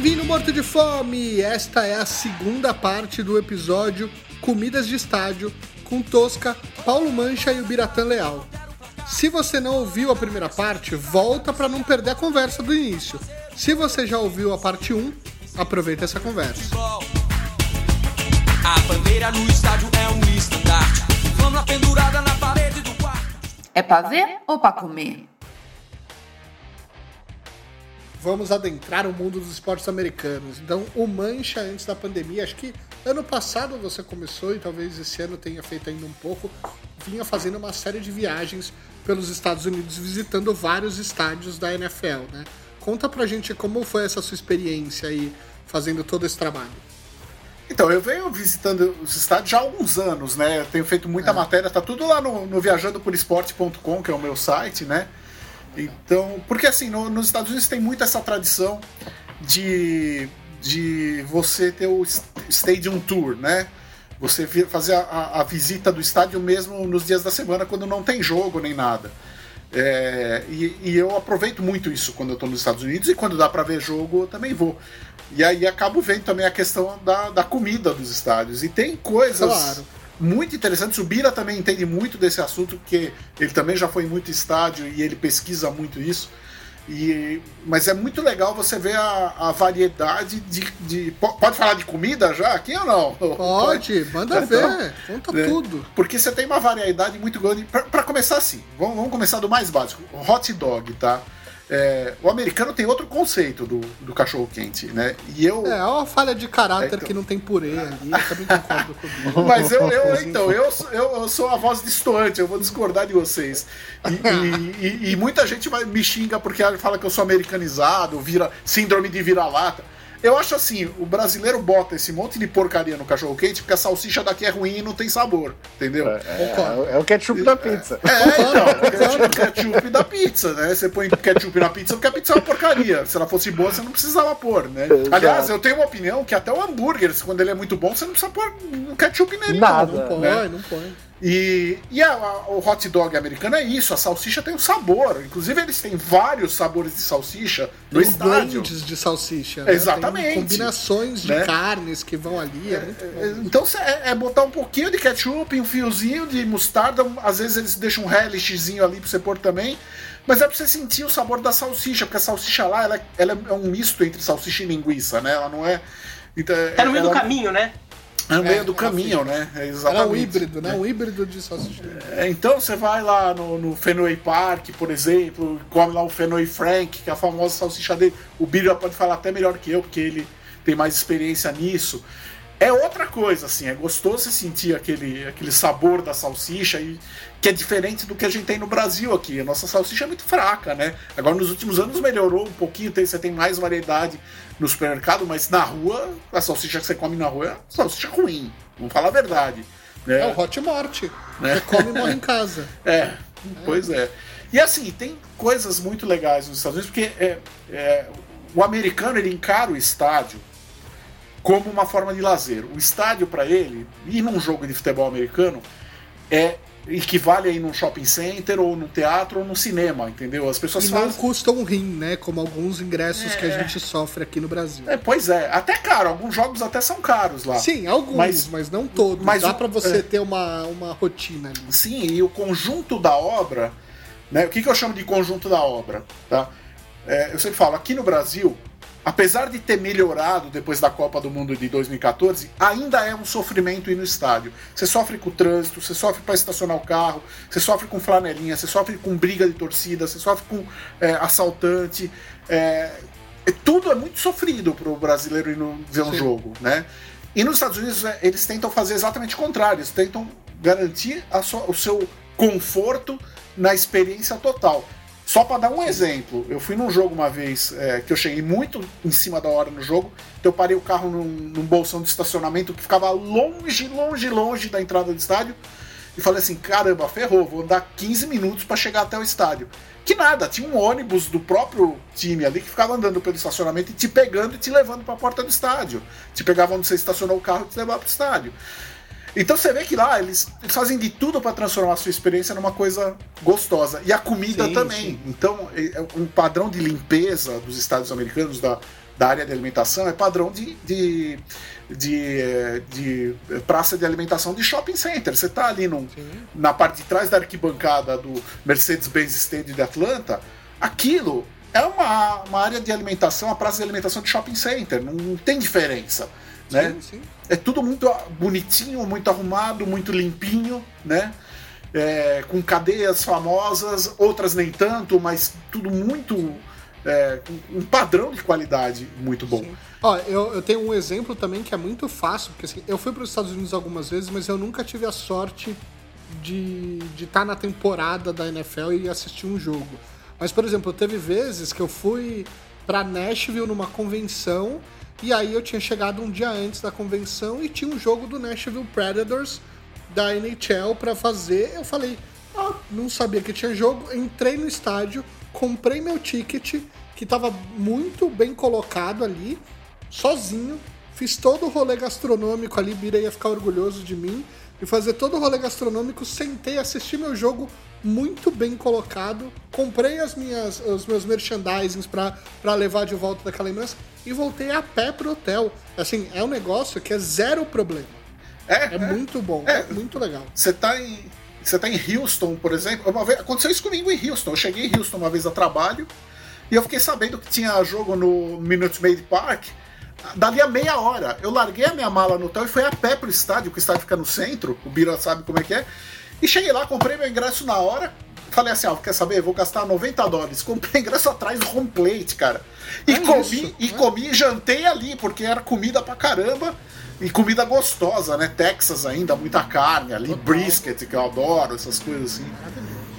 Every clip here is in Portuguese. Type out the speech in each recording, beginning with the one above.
Bem-vindo, Morto de Fome! Esta é a segunda parte do episódio Comidas de Estádio com Tosca, Paulo Mancha e o Biratã Leal. Se você não ouviu a primeira parte, volta para não perder a conversa do início. Se você já ouviu a parte 1, aproveita essa conversa. A bandeira no estádio é um estandarte. Flâmula pendurada na parede do quarto. É pra ver ou pra comer? Vamos adentrar o mundo dos esportes americanos. Então, o Mancha antes da pandemia, acho que ano passado você começou e talvez esse ano tenha feito ainda um pouco, vinha fazendo uma série de viagens pelos Estados Unidos, visitando vários estádios da NFL, né? Conta pra gente como foi essa sua experiência aí fazendo todo esse trabalho. Então, eu venho visitando os estádios já há alguns anos, né? Eu tenho feito muita É. matéria, tá tudo lá no, no viajandoporesporte.com, que é o meu site, né? Então, porque assim, no- nos Estados Unidos tem muito essa tradição de, de você ter o Stadium Tour, né? Você fazer a, a- a visita do estádio mesmo nos dias da semana, quando não tem jogo nem nada. É, e, e eu aproveito muito isso quando eu estou nos Estados Unidos e quando dá para ver jogo eu também vou. E aí acabo vendo também a questão da, da comida dos estádios. E tem coisas Claro. Muito interessantes. O Bira também entende muito desse assunto, porque ele também já foi em muito estádio e ele pesquisa muito isso. E, mas é muito legal você ver a, a variedade de, de- po- Pode falar de comida já aqui ou não? Pode, manda Então, ver, conta né? tudo. Porque você tem uma variedade muito grande. Pra começar assim, vamos, vamos começar do mais básico: hot dog, tá? É, o americano tem outro conceito do, do cachorro quente, né? E eu. É, é uma falha de caráter É, então. que não tem purê ali, eu também concordo com o Bira. Mas eu, eu então, eu, sou- eu, eu sou a voz distoante, eu vou discordar de vocês. E, e- e- e muita gente me xinga porque fala que eu sou americanizado, vira síndrome de vira-lata. Eu acho assim, o brasileiro bota esse monte de porcaria no cachorro quente porque a salsicha daqui é ruim e não tem sabor, entendeu? Concordo. É, é o ketchup da pizza. É, então, ketchup, ketchup da pizza, né? Você põe ketchup na pizza porque a pizza é uma porcaria. Se ela fosse boa, você não precisava pôr, né? Exato. Aliás, eu tenho uma opinião que até o hambúrguer, quando ele é muito bom, você não precisa pôr ketchup nele, Nada. não. Não põe, né? não põe. E, e a- a- o hot dog americano é isso, a salsicha tem um sabor. Inclusive, eles têm vários sabores de salsicha no Tem estádio. blends de salsicha. né? Exatamente. Tem combinações de Né? carnes que vão ali. É, muito bom. Então é, é botar um pouquinho de ketchup, um fiozinho de mostarda, às vezes eles deixam um relishzinho ali pra você pôr também. Mas é pra você sentir o sabor da salsicha, porque a salsicha lá ela, é- ela é um misto entre salsicha e linguiça, né? Ela não é. Então, Tá no meio do ela- caminho, né? É no meio É, do ela caminho, né? É Era exatamente. um híbrido, né? Um híbrido de salsicha. É, Então você vai lá no, no Fenway Park, por exemplo, come lá o Fenway Frank, que é a famosa salsicha dele. O Bira pode falar até melhor que eu, porque ele tem mais experiência nisso. É outra coisa, assim, é gostoso você sentir aquele, aquele sabor da salsicha, e, que é diferente do que a gente tem no Brasil aqui. A nossa salsicha é muito fraca, né? Agora nos últimos anos melhorou um pouquinho, tem, você tem mais variedade no supermercado, mas na rua, a salsicha que você come na rua é salsicha ruim, vamos falar a verdade. Né? É o Hot Morte. Né? Você come e morre em casa. É, pois é. E assim, tem coisas muito legais nos Estados Unidos, porque é, é, o americano ele encara o estádio como uma forma de lazer. O estádio para ele, ir num jogo de futebol americano, é equivale a ir num shopping center, ou num teatro, ou num cinema, entendeu? As pessoas E não fazem. custa um rim, né? Como alguns ingressos que a gente sofre aqui no Brasil. É, pois é, até caro, alguns jogos até são caros lá. Sim, alguns, Mas- mas, não todos. mas Dá pra você é. ter uma, uma rotina ali. Sim, e o conjunto da obra, né? O que, que eu chamo de conjunto da obra, tá? É, eu sempre falo, aqui no Brasil, apesar de ter melhorado depois da Copa do Mundo de 2014, ainda é um sofrimento ir no estádio. Você sofre com o trânsito, você sofre para estacionar o carro, você sofre com flanelinha, você sofre com briga de torcida, você sofre com é, assaltante. É, é- tudo é muito sofrido para o brasileiro ir no, ver um Sim. jogo, né? E nos Estados Unidos é, eles tentam fazer exatamente o contrário, eles tentam garantir sua- o seu conforto na experiência total. Só para dar um exemplo, eu fui num jogo uma vez é, que eu cheguei muito em cima da hora no jogo, então eu parei o carro num, num bolsão de estacionamento que ficava longe, longe, longe da entrada do estádio e falei assim: caramba, ferrou, vou andar 15 minutos para chegar até o estádio. Que nada, tinha um ônibus do próprio time ali que ficava andando pelo estacionamento e te pegando e te levando para a porta do estádio. Te pegava onde você estacionou o carro e te levava para o estádio. Então você vê que lá eles, eles fazem de tudo para transformar a sua experiência numa coisa gostosa. E a comida Sim, também. sim. Então, é- é um padrão de limpeza dos Estados americanos, da, da área de alimentação é padrão de, de, de, de praça de alimentação de shopping center. Você está ali num, na parte de trás da arquibancada do Mercedes-Benz Stadium de Atlanta, aquilo é uma, uma área de alimentação, uma praça de alimentação de shopping center, não, não tem diferença. Né? Sim, sim. É tudo muito bonitinho, muito arrumado, muito limpinho, né? É, com cadeias famosas, outras nem tanto, mas tudo muito. É, com um padrão de qualidade muito bom. Ó, eu, eu tenho um exemplo também que é muito fácil, porque assim, eu fui para os Estados Unidos algumas vezes, mas eu nunca tive a sorte de estar de tá na temporada da NFL e assistir um jogo. Mas, por exemplo, teve vezes que eu fui para Nashville numa convenção e aí eu tinha chegado um dia antes da convenção e tinha um jogo do Nashville Predators da NHL para fazer. Eu falei, ah, não sabia que tinha jogo, entrei no estádio, comprei meu ticket, que estava muito bem colocado ali, sozinho, fiz todo o rolê gastronômico ali, Bira ia ficar orgulhoso de mim, e fazer todo o rolê gastronômico, sentei, assisti meu jogo muito bem colocado, comprei as minhas, os meus merchandisings para levar de volta daquela lembrança e voltei a pé pro hotel. Assim, é um negócio que é zero problema. É, É, muito bom, É. é muito legal. Você tá em. Você tá em Houston, por exemplo. Uma vez, aconteceu isso comigo em Houston. Eu cheguei em Houston uma vez a trabalho e eu fiquei sabendo que tinha jogo no Minute Maid Park. Dali a meia hora. Eu larguei a minha mala no hotel e fui a pé pro estádio, que o estádio fica no centro, o Bira sabe como é que é. E cheguei lá, comprei meu ingresso na hora. Falei assim, ah, quer saber? Vou gastar 90 dólares. Comprei ingresso atrás do home plate, cara. E É comi, isso, e né? comi e jantei ali, porque era comida pra caramba. E comida gostosa, né? Texas ainda, muita carne ali, brisket, que eu adoro, essas coisas assim.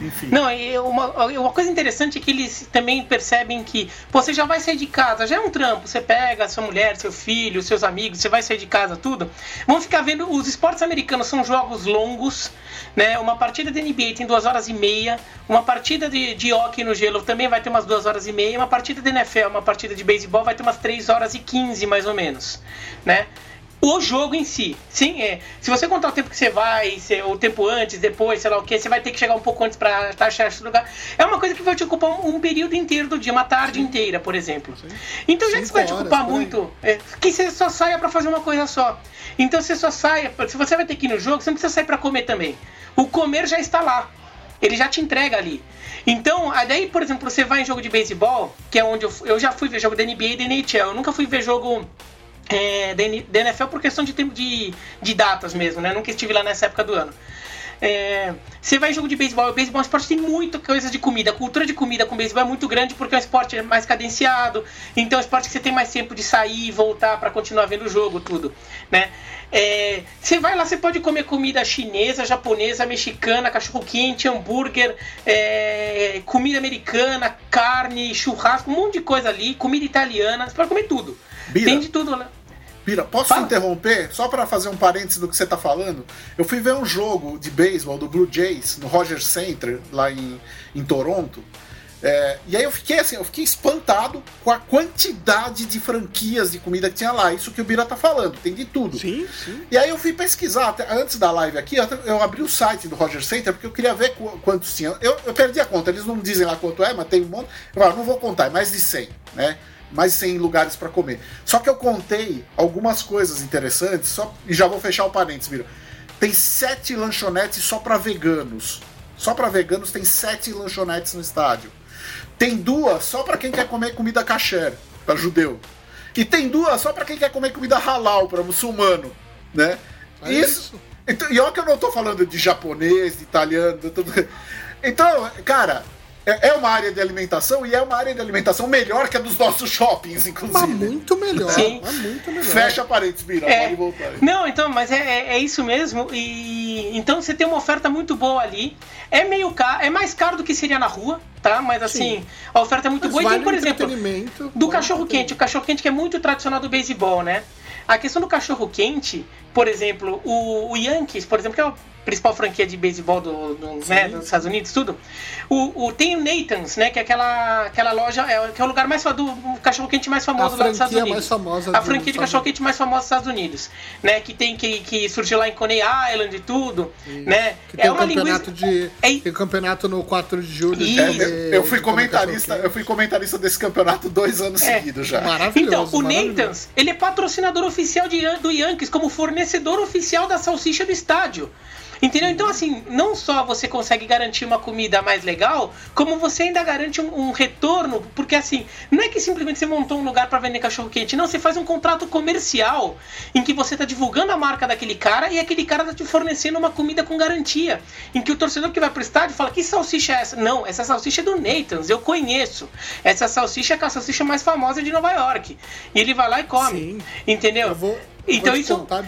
Enfim. Não, e uma, uma coisa interessante é que eles também percebem que pô, você já vai sair de casa, já é um trampo. Você pega sua mulher, seu filho, seus amigos, você vai sair de casa, tudo. Vão ficar vendo. Os esportes americanos são jogos longos, né? Uma partida de NBA tem duas horas e meia. Uma partida de, de hockey no gelo também vai ter umas duas horas e meia. Uma partida de NFL, uma partida de beisebol vai ter umas três horas e quinze, mais ou menos, né? O jogo em si. Sim, é. Se você contar o tempo que você vai, se- o tempo antes, depois, sei lá o que, você vai ter que chegar um pouco antes pra estar achar esse lugar. É uma coisa que vai te ocupar um, um período inteiro do dia, uma tarde inteira, por exemplo. Então, já que Cinco vai te ocupar muito, é, que você só saia pra fazer uma coisa só. Então, você só saia, se você vai ter que ir no jogo, você não precisa sair pra comer também. O comer já está lá. Ele já te entrega ali. Então, aí daí, por exemplo, você vai em jogo de beisebol, que é onde eu, eu já fui ver jogo da NBA e da NHL. Eu nunca fui ver jogo é, da NFL por questão de tempo de, de datas mesmo, né? Nunca estive lá nessa época do ano. É, você vai em jogo de beisebol, o beisebol é um esporte tem muita coisa de comida. A cultura de comida com beisebol é muito grande porque é um esporte mais cadenciado. Então é um esporte que você tem mais tempo de sair e voltar para continuar vendo o jogo, tudo, né? É, você vai lá, você pode comer comida chinesa, japonesa, mexicana, cachorro quente, hambúrguer, é, comida americana, carne, churrasco, um monte de coisa ali, comida italiana, você pode comer tudo. Bira. Tem de tudo lá. Pira, posso Fala. interromper? Só para fazer um parênteses do que você tá falando. Eu fui ver um jogo de beisebol do Blue Jays no Rogers Center, lá em, em Toronto. É, e aí eu fiquei assim, eu fiquei espantado com a quantidade de franquias de comida que tinha lá. Isso que o Bira tá falando, tem de tudo. Sim, sim. E aí eu fui pesquisar, até antes da live aqui, eu- eu abri o site do Roger Center porque eu queria ver qu- quantos tinha. Eu, eu perdi a conta, eles não dizem lá quanto é, mas tem um monte. Eu falo, não vou contar, é mais de 100, né? De 100 lugares para comer. Só que eu contei algumas coisas interessantes, só, e já vou fechar o parênteses, Mira. Tem sete lanchonetes só para veganos. Só para veganos tem sete lanchonetes no estádio. Tem duas só para quem quer comer comida kasher, para judeu. E tem duas só para quem quer comer comida halal, para muçulmano, né? É isso. isso. Então, e olha que eu não tô falando de japonês, de italiano, tudo. Então, cara, é é uma área de alimentação e é uma área de alimentação melhor que a dos nossos shoppings, Mas inclusive. muito melhor. Sim. Mas muito melhor. Fecha parênteses, Bira, É. pode voltar. aí. Não, então, mas é, é, é isso mesmo. E então você tem uma oferta muito boa ali. É meio caro, é mais caro do que seria na rua, tá? Mas assim, Sim. a oferta é muito Mas boa. E vale tem, por o exemplo, do cachorro quente, o cachorro quente que é muito tradicional do beisebol, né? A questão do cachorro quente por exemplo, o, o Yankees, por exemplo, que é o principal franquia de beisebol do, do, né, dos Estados Unidos, tudo. O, o, tem o Nathan's, né? Que é aquela, aquela loja, é, que é o lugar mais do cachorro quente mais famoso lá dos Estados Unidos. Mais famosa a franquia de cachorro quente mais famosa dos Estados Unidos, né? Que tem que, que surgiu lá em Coney Island e tudo, Isso. né? Que tem é um uma campeonato linguiça... de é... tem campeonato no 4 de julho. E... É, eu, eu, fui comentarista, eu fui comentarista desse campeonato dois anos é. seguidos já. Maravilhoso. Então, o Nathan's, ele é patrocinador oficial de, do Yankees como fornecedor oficial da salsicha do estádio. Entendeu? Então, assim, não só você consegue garantir uma comida mais legal, como você ainda garante um, um retorno, porque assim, não é que simplesmente você montou um lugar para vender cachorro quente, não, você faz um contrato comercial em que você tá divulgando a marca daquele cara e aquele cara tá te fornecendo uma comida com garantia, em que o torcedor que vai pro estádio fala: "Que salsicha é essa?". Não, essa salsicha é do Nathan's, eu conheço. Essa salsicha é a salsicha mais famosa de Nova York. E ele vai lá e come. Sim. Entendeu? Eu vou, então isso contar,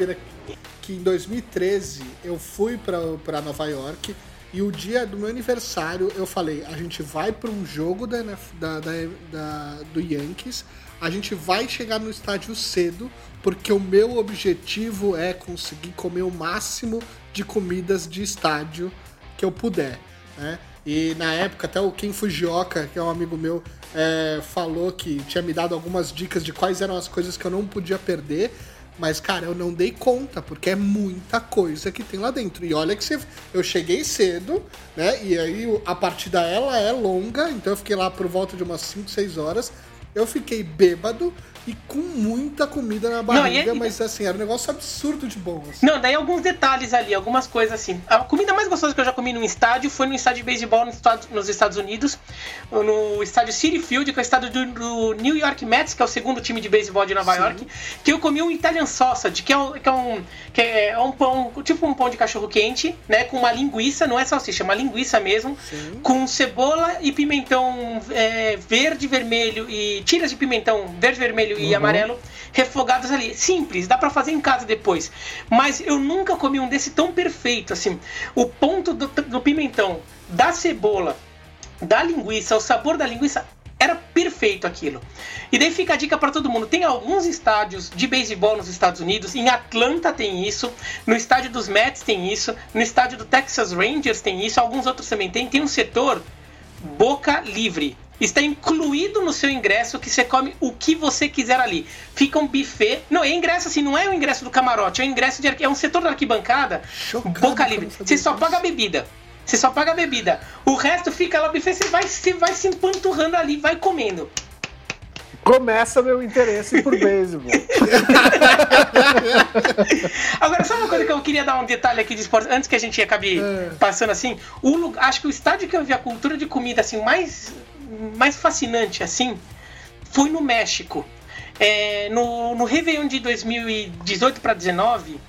que em 2013 eu fui para Nova York e o dia do meu aniversário eu falei: a gente vai para um jogo da, da, da, da, do Yankees, a gente vai chegar no estádio cedo, porque o meu objetivo é conseguir comer o máximo de comidas de estádio que eu puder. Né? E na época, até o Ken Fujioka, que é um amigo meu, é, falou que tinha me dado algumas dicas de quais eram as coisas que eu não podia perder. Mas, cara, eu não dei conta, porque é muita coisa que tem lá dentro. E olha que você, eu cheguei cedo, né? E aí a partida ela é longa, então eu fiquei lá por volta de umas 5, 6 horas. Eu fiquei bêbado, e com muita comida na barriga, não, é... mas assim, era um negócio absurdo de bom. Assim. Não, daí alguns detalhes ali, algumas coisas assim. A comida mais gostosa que eu já comi num estádio foi no estádio de beisebol nos Estados Unidos, no estádio City Field, que é o estádio do, New York Mets, que é o segundo time de beisebol de Nova Sim. York, que eu comi um Italian sausage, que é um, que é um, que é um pão, tipo um pão de cachorro quente, né, com uma linguiça, não é salsicha, é uma linguiça mesmo, Sim. com cebola e pimentão é, verde, vermelho e tiras de pimentão verde, vermelho vermelho uhum. e amarelo refogados ali. Simples, dá para fazer em casa depois. Mas eu nunca comi um desse tão perfeito, assim. O ponto do, do pimentão, da cebola, da linguiça, o sabor da linguiça era perfeito aquilo. E daí fica a dica para todo mundo. Tem alguns estádios de beisebol nos Estados Unidos. Em Atlanta tem isso. No estádio dos Mets tem isso. No estádio do Texas Rangers tem isso. Alguns outros também tem. Tem um setor boca livre está incluído no seu ingresso que você come o que você quiser ali. Fica um buffet. Não, é ingresso assim, não é o ingresso do camarote, é o ingresso de é um setor da arquibancada, Chocado, boca livre. Você só paga a bebida. Você só paga a bebida. O resto fica lá buffet, você vai, você vai se empanturrando ali, vai comendo. Começa meu interesse por beisebol. Agora, só uma coisa que eu queria dar um detalhe aqui de esporte, antes que a gente acabe é. passando assim. O, acho que o estádio que eu vi a cultura de comida assim mais mais fascinante assim foi no México. É, no, no Réveillon de 2018 para 19,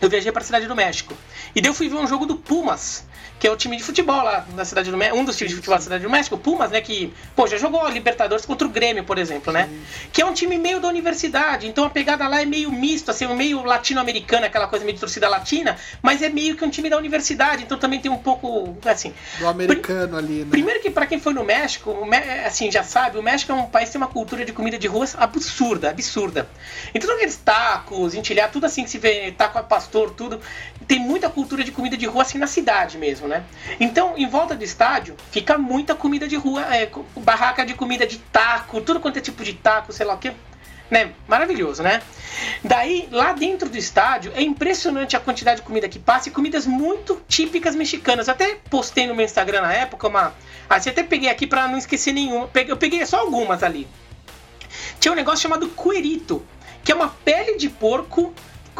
eu viajei para a cidade do México. E daí eu fui ver um jogo do Pumas que é o time de futebol lá na cidade do México, um dos times de futebol da cidade do México, o Pumas, né, que, pô, já jogou Libertadores contra o Grêmio, por exemplo, né? Que é um time meio da universidade, então a pegada lá é meio misto, assim, meio latino-americana, aquela coisa meio de torcida latina, mas é meio que um time da universidade, então também tem um pouco, assim... Do americano ali, né? Primeiro que para quem foi no México, assim, já sabe, o México é um país que tem uma cultura de comida de ruas absurda, absurda. Então aqueles tacos, entilhar, tudo assim que se vê, taco a pastor, tudo, tem muita cultura de comida de rua assim na cidade mesmo, né? Então, em volta do estádio, fica muita comida de rua, é, barraca de comida de taco, tudo quanto é tipo de taco, sei lá o que. Né? Maravilhoso, né? Daí, lá dentro do estádio, é impressionante a quantidade de comida que passa e comidas muito típicas mexicanas. até postei no meu Instagram na época uma. Ah, até peguei aqui para não esquecer nenhuma. Eu peguei só algumas ali. Tinha um negócio chamado cuerito, que é uma pele de porco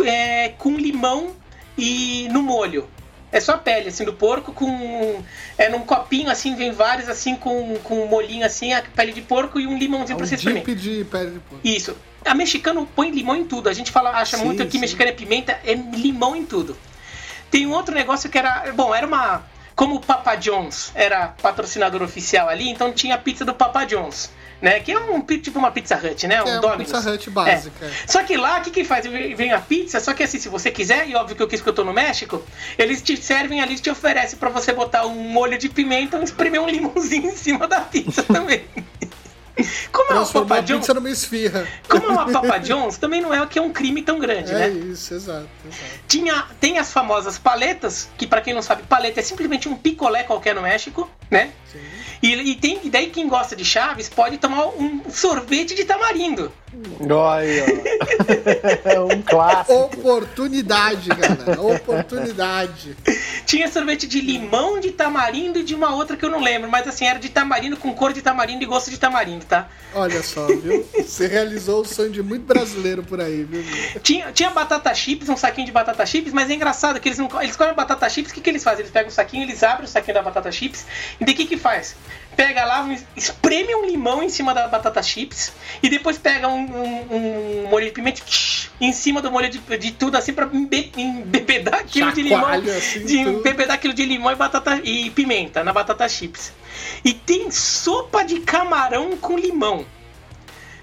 é, com limão e no molho. É só a pele, assim, do porco com. É num copinho, assim, vem vários, assim, com, com um molhinho, assim, a pele de porco e um limãozinho é um pra você espremer. de pele de porco. Isso. A mexicana põe limão em tudo. A gente fala, acha sim, muito que sim. mexicana é pimenta, é limão em tudo. Tem um outro negócio que era. Bom, era uma. Como o Papa John's era patrocinador oficial ali, então tinha a pizza do Papa John's né? Que é um tipo uma Pizza Hut, né? Um é, Domino's. Pizza Hut básica. É. Só que lá, o que que faz? Vem a pizza, só que assim, se você quiser, e óbvio que eu quis que eu tô no México, eles te servem ali, te oferecem para você botar um molho de pimenta e espremer um limãozinho em cima da pizza também. Como é uma Papa John's, numa esfirra. como é uma Papa John's, também não é que é um crime tão grande, É né? isso, exato, exato. Tinha, tem as famosas paletas, que pra quem não sabe, paleta é simplesmente um picolé qualquer no México, né? E, e tem, e daí quem gosta de chaves pode tomar um sorvete de tamarindo. Olha, ó. um clássico. Oportunidade, galera. Oportunidade. Tinha sorvete de limão, de tamarindo e de uma outra que eu não lembro, mas assim, era de tamarindo com cor de tamarindo e gosto de tamarindo, tá? Olha só, viu? Você realizou o sonho de muito brasileiro por aí, viu? Tinha, tinha batata chips, um saquinho de batata chips, mas é engraçado que eles não eles comem batata chips, o que, que eles fazem? Eles pegam o saquinho, eles abrem o saquinho da batata chips, e daí o que, que faz? Pega lá, espreme um limão em cima da batata chips, e depois pega um, um- um molho de pimenta tch, em cima do molho de, de tudo, assim, pra embe, embebedar aquilo de limão. Chacoalha, assim, de embebedar aquilo de limão e batata e pimenta na batata chips. E tem sopa de camarão com limão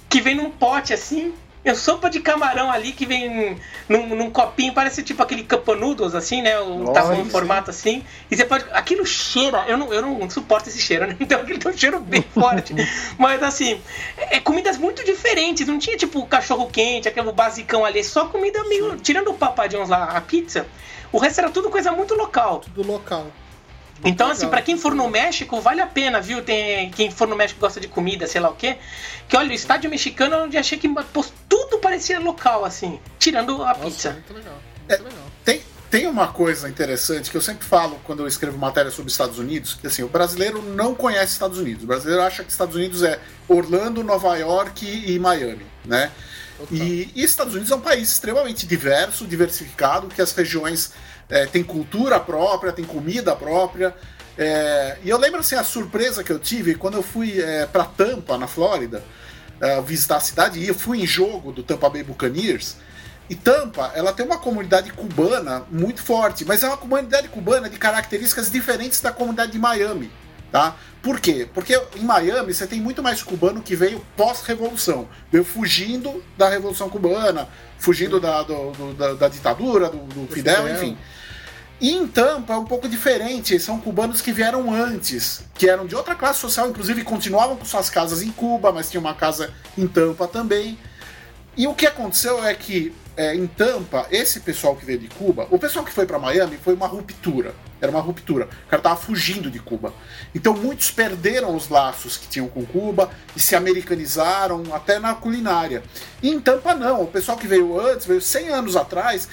que vem num pote assim. É sopa de camarão ali que vem num, num copinho, parece tipo aquele noodles, assim, né? O Olha, tamanho, sim. formato assim. E você pode. Aquilo cheira, eu não, eu não suporto esse cheiro, né? Então aquilo tem um cheiro bem forte. Mas assim, é comidas muito diferentes. Não tinha tipo cachorro quente, aquele basicão ali. Só comida meio. Tirando o papadinhos lá, a pizza, o resto era tudo coisa muito local. Do local. Então, assim, pra quem for no México, vale a pena, viu? Tem quem for no México gosta de comida, sei lá o quê. Que olha, o estádio mexicano é onde achei que pô, tudo parecia local, assim, tirando a Nossa, pizza. muito legal. É, Muito legal. Tem, tem uma coisa interessante que eu sempre falo quando eu escrevo matéria sobre Estados Unidos, que assim, o brasileiro não conhece Estados Unidos. O brasileiro acha que Estados Unidos é Orlando, Nova York e Miami, né? E, e Estados Unidos é um país extremamente diverso, diversificado, que as regiões eh, têm cultura própria, têm comida própria. Eh, e eu lembro assim, a surpresa que eu tive quando eu fui eh, para Tampa, na Flórida, eh, visitar a cidade, e eu fui em jogo do Tampa Bay Buccaneers. E Tampa, ela tem uma comunidade cubana muito forte, mas é uma comunidade cubana de características diferentes da comunidade de Miami, tá? Por quê? Porque em Miami você tem muito mais cubano que veio pós-revolução, veio fugindo da revolução cubana, fugindo da, do- do- da, da ditadura, do, do Fidel, Fidel. enfim. E em Tampa é um pouco diferente, são cubanos que vieram antes, que eram de outra classe social, inclusive continuavam com suas casas em Cuba, mas tinha uma casa em Tampa também. E o que aconteceu é que é, em Tampa, esse pessoal que veio de Cuba, o pessoal que foi para Miami foi uma ruptura. Era uma ruptura. O cara tava fugindo de Cuba. Então muitos perderam os laços que tinham com Cuba e se americanizaram até na culinária. E em Tampa não. O pessoal que veio antes, veio 100 anos atrás,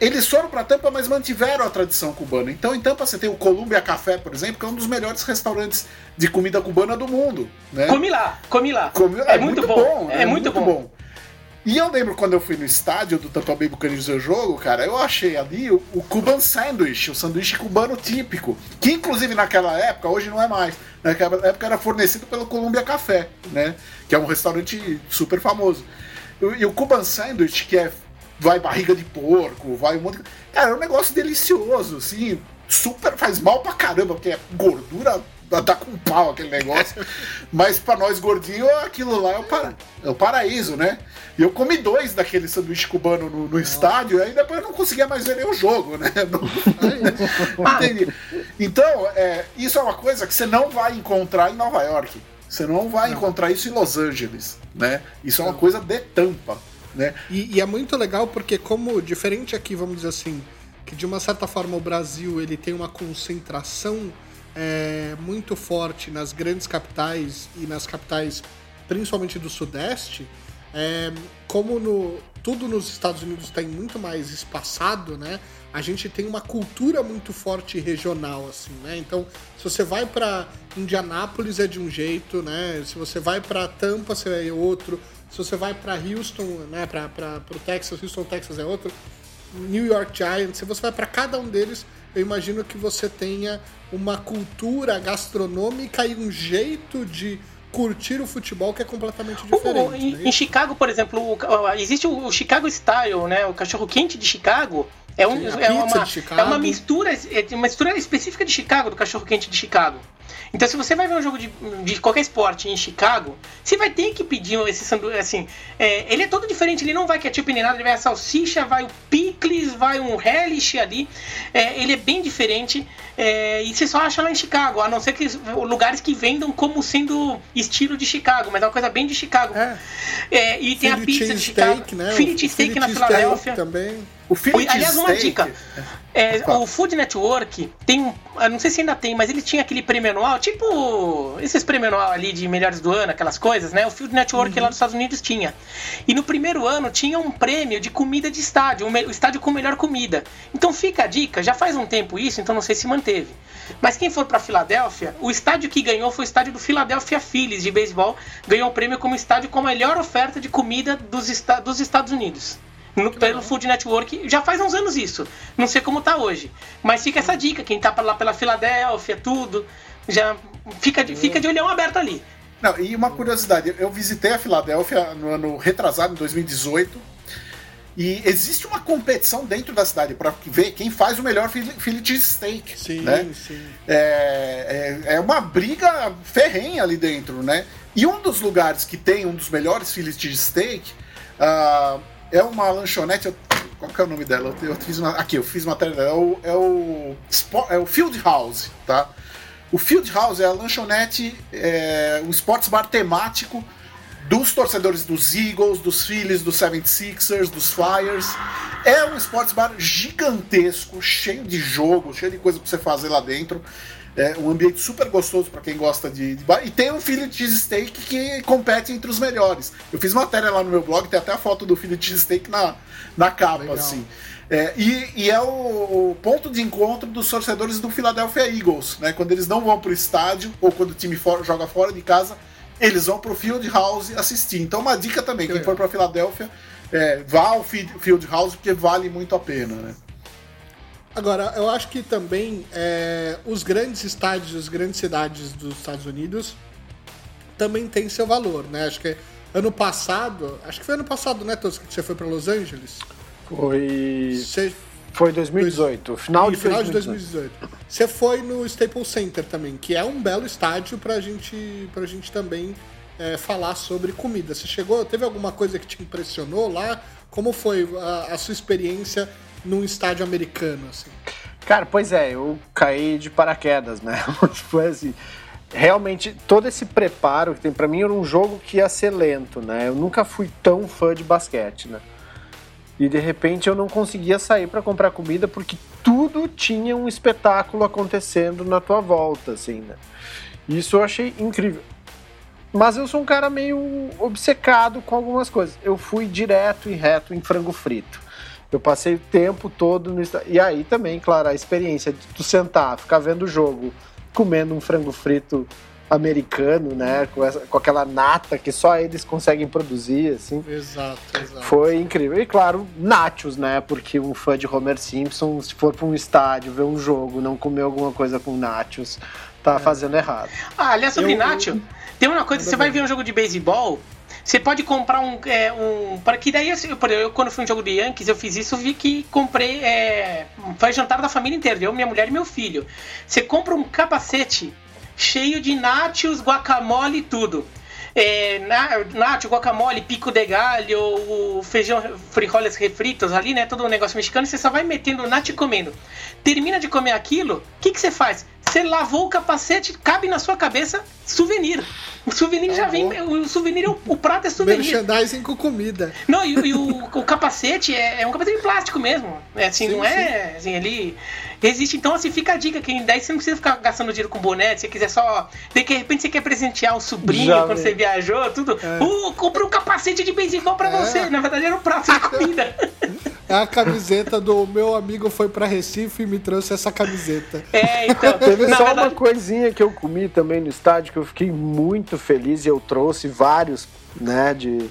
eles foram para Tampa, mas mantiveram a tradição cubana. Então em Tampa você tem o Columbia Café, por exemplo, que é um dos melhores restaurantes de comida cubana do mundo. Né? Come lá, come lá. Come- é, muito, bom. né? É muito, bom. E eu lembro quando eu fui no estádio do Tampa Bay Buccaneers ver o jogo, cara, eu achei ali o, o Cuban Sandwich, o sanduíche cubano típico, que inclusive naquela época, hoje não é mais, naquela época era fornecido pelo Columbia Café, né, que é um restaurante super famoso. E, o- e o Cuban Sandwich, que é vai barriga de porco, vai um monte de... Cara, é um negócio delicioso, assim, super faz mal pra caramba, porque é gordura dá com pau aquele negócio. Mas pra nós gordinhos, aquilo lá é o, para... é o paraíso, né? E eu comi dois daquele sanduíche cubano no, no estádio, e aí depois eu não conseguia mais ver o jogo, né? Não, não entendi. Então, é, isso é uma coisa que você não vai encontrar em Nova York. Você não vai encontrar isso em Los Angeles, né? Isso é uma coisa de tampa, né? E, e é muito legal porque, como diferente aqui, vamos dizer assim, que de uma certa forma o Brasil ele tem uma concentração é, muito forte nas grandes capitais e nas capitais, principalmente do Sudeste, é, como no, tudo nos Estados Unidos está muito mais espaçado, né? A gente tem uma cultura muito forte regional, assim, né? Então, se você vai para Indianápolis é de um jeito, né? Se você vai para Tampa, você é outro. Se você vai para Houston, né? Para o Texas, Houston, Texas é outro. New York Giants, se você vai para cada um deles, eu imagino que você tenha uma cultura gastronômica e um jeito de curtir o futebol que é completamente diferente. o- em, né? em Chicago, por exemplo, o- existe o, o Chicago Style, né? O cachorro quente de Chicago. É, um, a é, uma, é uma mistura, é uma mistura específica de Chicago, do cachorro quente de Chicago. Então, se você vai ver um jogo de, de qualquer esporte em Chicago, você vai ter que pedir esse sanduíche. Assim, é, ele é todo diferente. Ele não vai ketchup nem nada. Ele vai a salsicha, vai o picles, vai um relish ali. É, ele é bem diferente. É, e você só acha lá em Chicago, a não ser que lugares que vendam como sendo estilo de Chicago, mas é uma coisa bem de Chicago. É. É, e tem a Philly pizza de Chicago. steak, né? Philly cheesesteak na Filadélfia. também. O Aliás, uma dica. É, o Food Network tem um. Não sei se ainda tem, mas ele tinha aquele prêmio anual, tipo esses prêmio anual ali de melhores do ano, aquelas coisas, né? O Food Network lá nos Estados Unidos tinha. E no primeiro ano tinha um prêmio de comida de estádio, o estádio com melhor comida. Então fica a dica, já faz um tempo isso, então não sei se manteve. Mas quem for pra Filadélfia, o estádio que ganhou foi o estádio do Philadelphia Phillies de beisebol, ganhou o prêmio como estádio com a melhor oferta de comida dos, esta- dos Estados Unidos. No- pelo Food Network, já faz uns anos isso. Não sei como tá hoje. Mas fica essa dica, quem tá lá pela Filadélfia, tudo, já fica de, fica de olhão aberto ali. Não, e uma curiosidade, eu- visitei a Filadélfia no ano retrasado, em 2018, e existe uma competição dentro da cidade para ver quem faz o melhor Philly cheesesteak, Sim, né? sim. É, é, é uma briga ferrenha ali dentro, né? E um dos lugares que tem um dos melhores Philly cheesesteak ah, é uma lanchonete. eu- qual que é o nome dela? Eu, eu fiz uma, aqui, eu fiz matéria dela. É o, é o, é o Field House, tá? O Field House é a lanchonete, é, um sports bar temático dos torcedores dos Eagles, dos Phillies, dos 76ers, dos Flyers. É um sports bar gigantesco, cheio de jogo, cheio de coisa pra você fazer lá dentro. É um ambiente super gostoso para quem gosta de, de bar. E tem um Philly cheesesteak que compete entre os melhores. Eu fiz matéria lá no meu blog, tem até a foto do Philly cheesesteak na, na capa, Legal. assim. É, e, e é o, o ponto de encontro dos torcedores do Philadelphia Eagles, né? Quando eles não vão pro estádio ou quando o time for- joga fora de casa, eles vão pro Field House assistir. Então, uma dica também: quem for pra Filadélfia, é, vá ao Fi- Field House porque vale muito a pena, né? Agora, eu acho que também é, os grandes estádios, as grandes cidades dos Estados Unidos também têm seu valor, né? Acho que ano passado, acho que foi ano passado, né, Tosca, que você foi para Los Angeles? Foi. Você, Foi 2018. Final de final de 2018. 2018. Você foi no Staples Center também, que é um belo estádio pra gente, pra gente também é, falar sobre comida. Você chegou, teve alguma coisa que te impressionou lá? Como foi a, a sua experiência num estádio americano, assim? Cara, pois é, eu caí de paraquedas, né? Foi assim. Realmente, todo esse preparo que tem pra mim era um jogo que ia ser lento, né? Eu nunca fui tão fã de basquete, né? E de repente eu não conseguia sair pra comprar comida porque tudo tinha um espetáculo acontecendo na tua volta, assim, né? Isso eu achei incrível. Mas eu sou um cara meio obcecado com algumas coisas. Eu fui direto e reto em frango frito. Eu passei o tempo todo no E aí também, claro, a experiência de tu sentar, ficar vendo o jogo, comendo um frango frito americano, né? Com, essa- com aquela nata que só eles conseguem produzir, assim. Exato, exato. Foi incrível. E claro, nachos, né? Porque um fã de Homer Simpson, se for pra um estádio, ver um jogo, não comer alguma coisa com nachos, tá fazendo errado. Ah, aliás, sobre Eu- Nacho, tem uma coisa, você vai ver um jogo de beisebol, você pode comprar um. É, um para que daí, assim, por exemplo, eu quando fui um jogo de Yankees, eu fiz isso, vi que comprei. É, foi jantar da família inteira, eu, minha mulher e meu filho. Você compra um capacete cheio de nachos, guacamole e tudo. É, na, nacho, guacamole, pico de galho, o feijão, frijoles refritos ali, né? Todo um negócio mexicano, você só vai metendo o nacho e comendo. Termina de comer aquilo, o que, que você faz? Você lavou o capacete, cabe na sua cabeça, souvenir. O souvenir já vem. O souvenir, é o, o prato é souvenir. Merchandising com comida. Não, e, e o, o capacete é, é um capacete de plástico mesmo. É assim, Sim, não é. Assim, ele resiste. Então, assim, fica a dica. Que daí você não precisa ficar gastando dinheiro com boné. Se você quiser só. De repente você quer presentear o sobrinho Já quando vi. você viajou, tudo. Uh, compra um capacete de beisebol pra É. você. Na verdade, era um prato de comida. É a camiseta do meu amigo foi pra Recife e me trouxe essa camiseta. É, então. Teve só verdade, uma coisinha que eu comi também no estádio que eu fiquei muito feliz e eu trouxe vários, né, de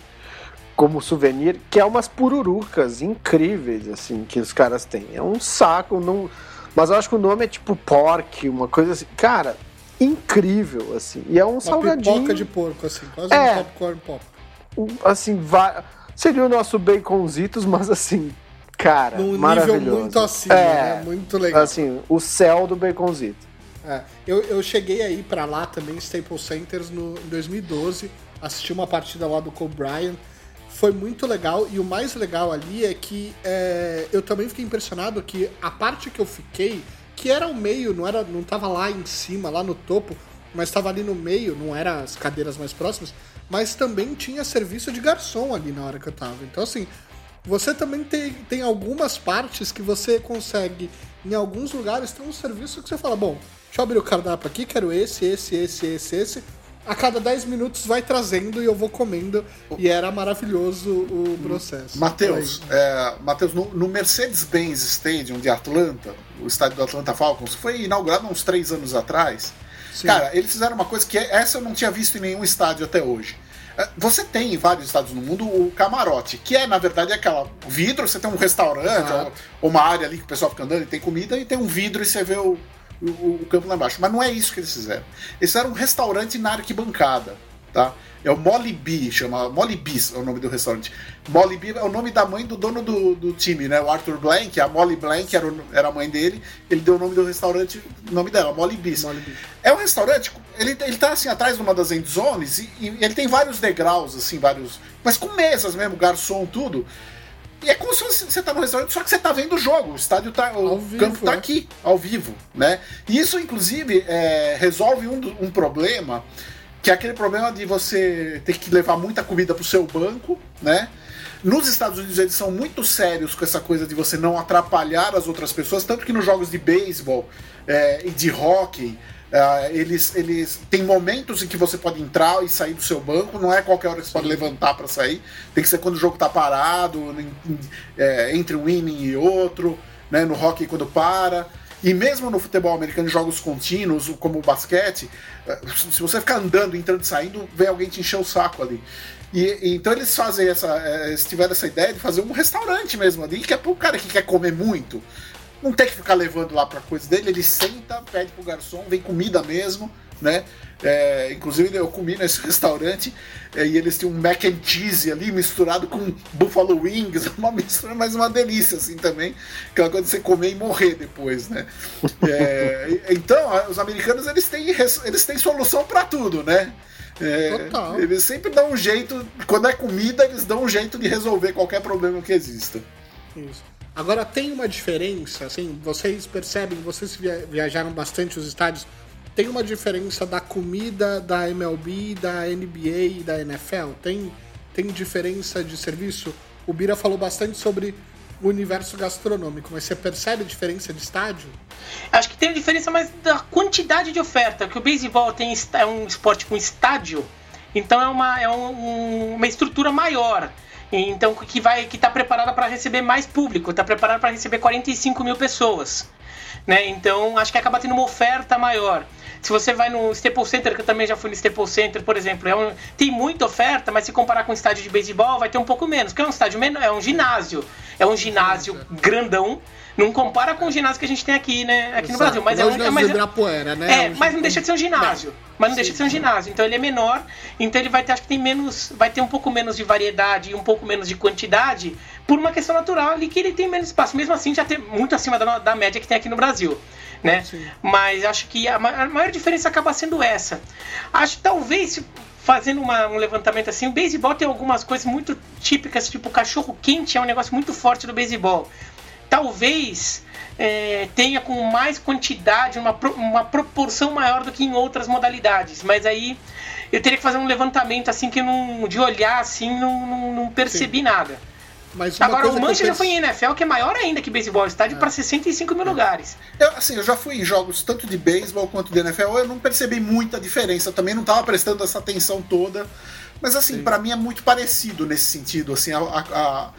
como souvenir, que é umas pururucas incríveis assim que os caras têm. É um saco, não, mas eu acho que o nome é tipo pork, uma coisa assim. Cara, incrível assim. E é um Uma salgadinho pipoca de porco, assim. Quase É. um popcorn pop. um, assim, vai, seria o nosso baconzitos, mas assim, cara, Num nível muito acima, é, né? Muito legal. Assim, o céu do baconzito. É, eu, eu cheguei aí pra lá também, Staples Centers, no, em 2012, assisti uma partida lá do Kobe Bryant, foi muito legal, e o mais legal ali é que é, eu também fiquei impressionado que a parte que eu fiquei, que era o meio, não, era, não tava lá em cima, lá no topo, mas estava ali no meio, não era as cadeiras mais próximas, mas também tinha serviço de garçom ali na hora que eu tava. Então, assim, você também tem, tem algumas partes que você consegue, em alguns lugares, tem um serviço que você fala, bom, deixa eu abrir o cardápio aqui, quero esse, esse, esse, esse, esse. A cada 10 minutos vai trazendo e eu vou comendo. E era maravilhoso o processo. Matheus, é, Matheus, no, no Mercedes-Benz Stadium de Atlanta, o estádio do Atlanta Falcons, foi inaugurado há uns três anos atrás. Sim. Cara, eles fizeram uma coisa que essa eu não tinha visto em nenhum estádio até hoje. É, Você tem em vários estádios no mundo o camarote, que é, na verdade, aquela vidro, você tem um restaurante, ou uma área ali que o pessoal fica andando e tem comida, e tem um vidro e você vê o, o, o campo lá embaixo. Mas não é isso que eles fizeram. Eles fizeram um restaurante na arquibancada, tá? É o Molly Bee, chama Molly Bees é o nome do restaurante. Molly Bee é o nome da mãe do dono do, do time, né? O Arthur Blank, a Molly Blank era, o- era a mãe dele, ele deu o nome do restaurante, o nome dela, Molly Bee. É um restaurante, ele, ele tá assim atrás de uma das end zones e, e ele tem vários degraus, assim, vários. Mas com mesas mesmo, garçom, tudo. E é como se você tá no restaurante, só que você tá vendo o jogo. O estádio tá. O Ao vivo, campo tá é. aqui, ao vivo, né? E isso, inclusive, é, resolve um, um problema, que é aquele problema de você ter que levar muita comida pro seu banco, né? Nos Estados Unidos eles são muito sérios com essa coisa de você não atrapalhar as outras pessoas, tanto que nos jogos de beisebol é, e de hockey, é, eles, eles tem momentos em que você pode entrar e sair do seu banco, não é qualquer hora que você pode levantar para sair, tem que ser quando o jogo tá parado, em- em- é, entre um inning e outro, né, no hockey quando para. E mesmo no futebol americano, jogos contínuos, como o basquete, eh, se você ficar andando, entrando e saindo, vem alguém te encher o saco ali. E, e então eles fazem essa. eh, Eles tiveram essa ideia de fazer um restaurante mesmo ali, que é pro cara que quer comer muito. Não tem que ficar levando lá pra coisa dele, ele senta, pede pro garçom, vem comida mesmo, né? É, inclusive eu comi nesse restaurante é, e eles tinham um mac and cheese ali misturado com buffalo wings, uma mistura, mas uma delícia assim também, aquela coisa de você comer e morrer depois, né? É, então os americanos eles têm eles têm solução pra tudo, né? É, Total. eles sempre dão um jeito, quando é comida eles dão um jeito de resolver qualquer problema que exista. Isso. Agora tem uma diferença, assim, vocês percebem, vocês via- viajaram bastante os estádios, tem uma diferença da comida da MLB, da NBA e da NFL? Tem, tem diferença de serviço? O Bira falou bastante sobre o universo gastronômico, mas você percebe a diferença de estádio? Acho que tem a diferença mais da quantidade de oferta, porque o beisebol tem, é um esporte com estádio, então é uma, é um- um- uma estrutura maior. Então, que vai que está preparada para receber mais público, está preparada para receber 45 mil pessoas. Né? Então, acho que acaba tendo uma oferta maior. Se você vai no Staples Center, que eu também já fui no Staples Center, por exemplo, é um- tem muita oferta, mas se comparar com um estádio de beisebol, vai ter um pouco menos, porque é um estádio menor, é um ginásio. É um ginásio grandão. Não compara com o ginásio que a gente tem aqui, né? Aqui no. Brasil. Mas é, Não um, é, ginásio mas Ibirapuera, né? é, Um mas não deixa de ser um ginásio. Mas não deixa de ser um ginásio. Então ele é menor, então ele vai ter, acho que tem menos, vai ter um pouco menos de variedade e um pouco menos de quantidade, por uma questão natural ali que ele tem menos espaço. Mesmo assim, já tem muito acima da, da média que tem aqui no Brasil. Né? Sim. Mas acho que a, a maior diferença acaba sendo essa. Acho que talvez, fazendo uma- um levantamento assim, o beisebol tem algumas coisas muito típicas, tipo o cachorro quente é um negócio muito forte do beisebol. Talvez é, tenha com mais quantidade, uma, uma proporção maior do que em outras modalidades. Mas aí eu teria que fazer um levantamento assim que não, de olhar assim não, não, não percebi nada. Mas uma Agora o Mancha já foi em NFL, que é maior ainda que beisebol, estádio para 65 mil lugares. Eu, assim, eu já fui em jogos tanto de beisebol quanto de NFL, eu não percebi muita diferença, eu também não tava prestando essa atenção toda. Mas assim, pra mim é muito parecido nesse sentido, assim, a- a-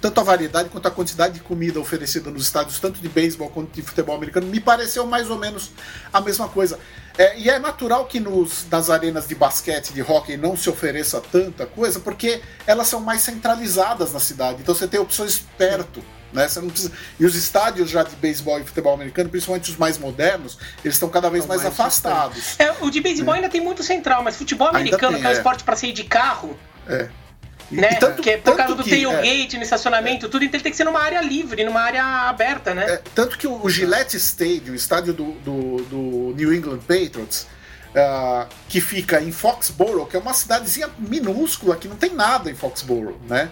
tanto a variedade quanto a quantidade de comida oferecida nos estádios, tanto de beisebol quanto de futebol americano, me pareceu mais ou menos a mesma coisa. É, e é natural que nos, nas arenas de basquete, de hockey, não se ofereça tanta coisa, porque elas são mais centralizadas na cidade. Então você tem opções perto. Né? Você não precisa... E os estádios já de beisebol e futebol americano, principalmente os mais modernos, eles estão cada vez mais, mais afastados. É, o de beisebol ainda tem muito central, mas futebol americano, tem, que é um é. esporte para sair de carro, É. Né? e tanto- que é por tanto causa do que, tailgate, no estacionamento, tudo, então ele tem que ser numa área livre, numa área aberta, né? É, tanto que o, Gillette Stadium, o estádio do, do, do New England Patriots, ah, que fica em Foxborough, que é uma cidadezinha minúscula, que não tem nada em Foxborough, né?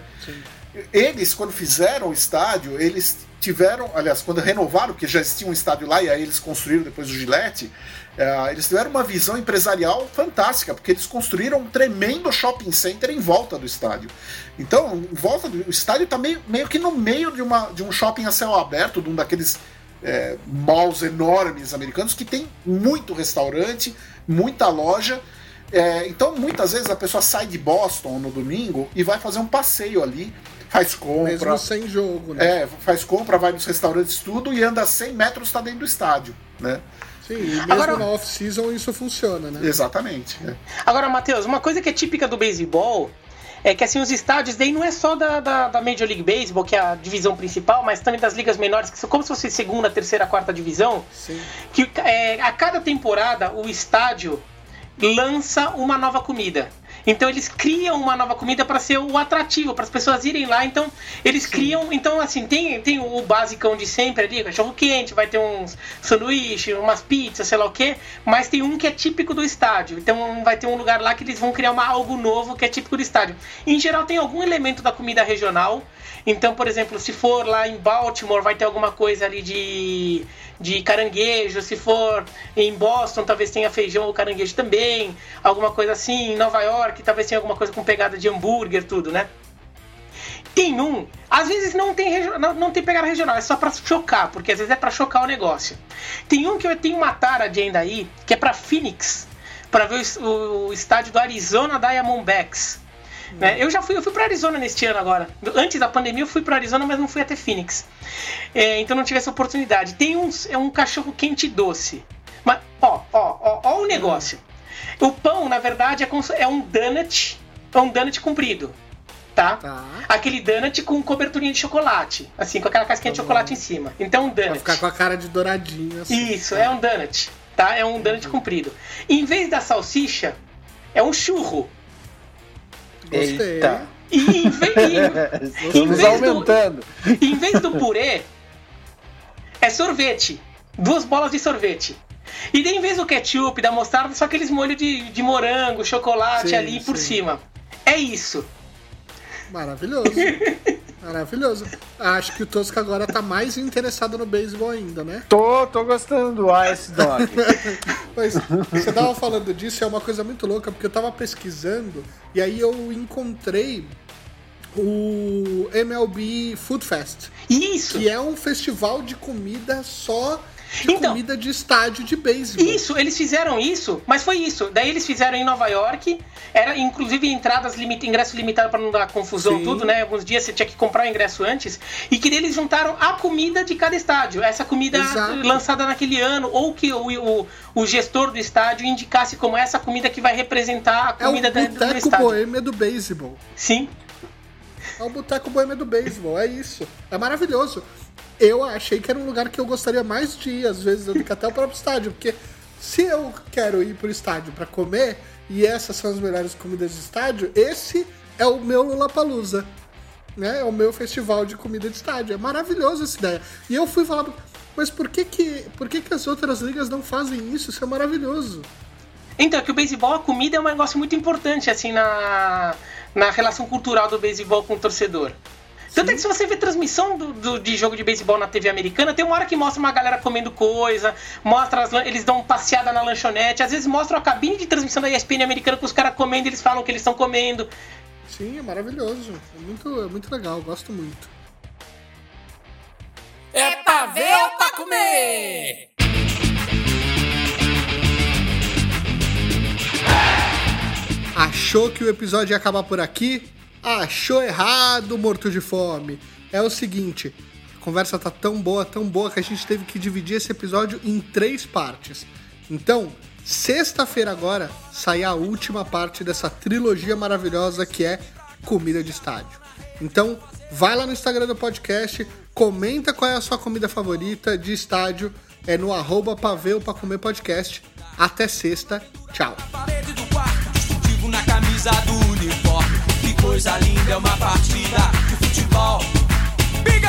Eles, quando fizeram o estádio, eles tiveram, aliás, quando renovaram, porque já existia um estádio lá e aí eles construíram depois o Gillette, ah, eles tiveram uma visão empresarial fantástica, porque eles construíram um tremendo shopping center em volta do estádio. Então, em volta do o estádio está meio, meio que no meio de, uma, de um shopping a céu aberto, de um daqueles é, malls enormes americanos que tem muito restaurante, muita loja. É, então, muitas vezes a pessoa sai de Boston no domingo e vai fazer um passeio ali, faz compra, Mesmo sem jogo, né? é, faz compra, vai nos restaurantes tudo e anda 100 metros está dentro do estádio, né? Sim, e mesmo Agora- na off-season isso funciona, né? Exatamente. é. Agora, Matheus, uma coisa que é típica do beisebol é que assim, os estádios daí não é só da, da, da Major League Baseball, que é a divisão principal, mas também das ligas menores, que são como se fosse segunda, terceira, quarta divisão, Sim. que é, a cada temporada o estádio lança uma nova comida. Então eles criam uma nova comida para ser o atrativo, para as pessoas irem lá. Então eles criam, então assim, tem, tem o basicão de sempre ali, cachorro quente, vai ter uns sanduíche, umas pizzas, sei lá o quê, mas tem um que é típico do estádio. Então vai ter um lugar lá que eles vão criar uma, algo novo que é típico do estádio. Em geral tem algum elemento da comida regional. Então, por exemplo, se for lá em Baltimore, vai ter alguma coisa ali de de caranguejo, se for em Boston, talvez tenha feijão ou caranguejo também, alguma coisa assim, em Nova York, talvez tenha alguma coisa com pegada de hambúrguer, tudo, né? Tem um, às vezes não tem, não, não tem pegada regional, é só pra chocar, porque às vezes é pra chocar o negócio. Tem um que eu tenho uma tara de ainda aí, que é pra Phoenix, pra ver o, o estádio do Arizona Diamondbacks. Né? Eu já fui, eu fui para Arizona neste ano agora. Antes da pandemia eu fui para Arizona, mas não fui até Phoenix. É, então não tive essa oportunidade. Tem uns, é um cachorro quente doce. Mas ó, ó, ó, ó o negócio. O pão, na verdade, é, é um donut, é um donut comprido, tá? Tá. Aquele donut com coberturinha de chocolate, assim, com aquela casquinha de Tá chocolate em cima. Então um Pra donut. ficar com a cara de douradinho, assim. Isso, é um donut, tá? É um donut comprido. Em vez da salsicha, é um churro. Gostei. Eita. E em, ve- e- Estamos vez do- aumentando. em vez do purê, é sorvete. Duas bolas de sorvete. E daí, em vez do ketchup, da mostarda, só aqueles molhos de, de morango, chocolate Sim, ali por sim. cima. É isso. Maravilhoso. Maravilhoso. Acho que o Tosca agora tá mais interessado no beisebol ainda, né? Tô, tô gostando do Ice Dog. Mas você tava falando disso, é uma coisa muito louca, porque eu tava pesquisando e aí eu encontrei o MLB Food Fest, Isso. que é um festival de comida só de Então. comida de estádio de beisebol. Isso, eles fizeram isso, mas foi isso. Daí eles fizeram em Nova York, era inclusive entradas ingresso limitado para não dar confusão Sim. tudo, né? Alguns dias você tinha que comprar o ingresso antes e que eles juntaram a comida de cada estádio, essa comida Exato. lançada naquele ano ou que o, o, o gestor do estádio indicasse como essa comida que vai representar a É o comida da- do boteco estádio. boêmia do beisebol. Sim. É o boteco boêmia do beisebol, é isso. É maravilhoso. Eu achei que era um lugar que eu gostaria mais de ir, às vezes, do que até o próprio estádio, porque se eu quero ir pro estádio pra comer, e essas são as melhores comidas de estádio, esse é o meu Lollapalooza. Né? É o meu festival de comida de estádio. É maravilhoso essa ideia. E eu fui falar, mas por que que, por que, que as outras ligas não fazem isso? Isso é maravilhoso. Então, é que o beisebol, a comida é um negócio muito importante, assim, na, na relação cultural do beisebol com o torcedor. Tanto é que se você vê transmissão do, do- de jogo de beisebol na TV americana, tem uma hora que mostra uma galera comendo coisa, mostra as eles dão passeada na lanchonete, às vezes mostra a cabine de transmissão da ESPN americana com os caras comendo, eles falam que eles estão comendo. Sim, é maravilhoso. É muito, é muito legal, gosto muito. É pra ver ou pra comer? Achou que o episódio ia acabar por aqui? Achou errado, morto de fome. É o seguinte, a conversa tá tão boa, tão boa que a gente teve que dividir esse episódio em três partes. Então, sexta-feira agora sai a última parte dessa trilogia maravilhosa que é comida de estádio. Então, vai lá no Instagram do podcast, comenta qual é a sua comida favorita de estádio, é no arroba paveu pra comer podcast. Até sexta, tchau coisa linda é uma partida de futebol. Big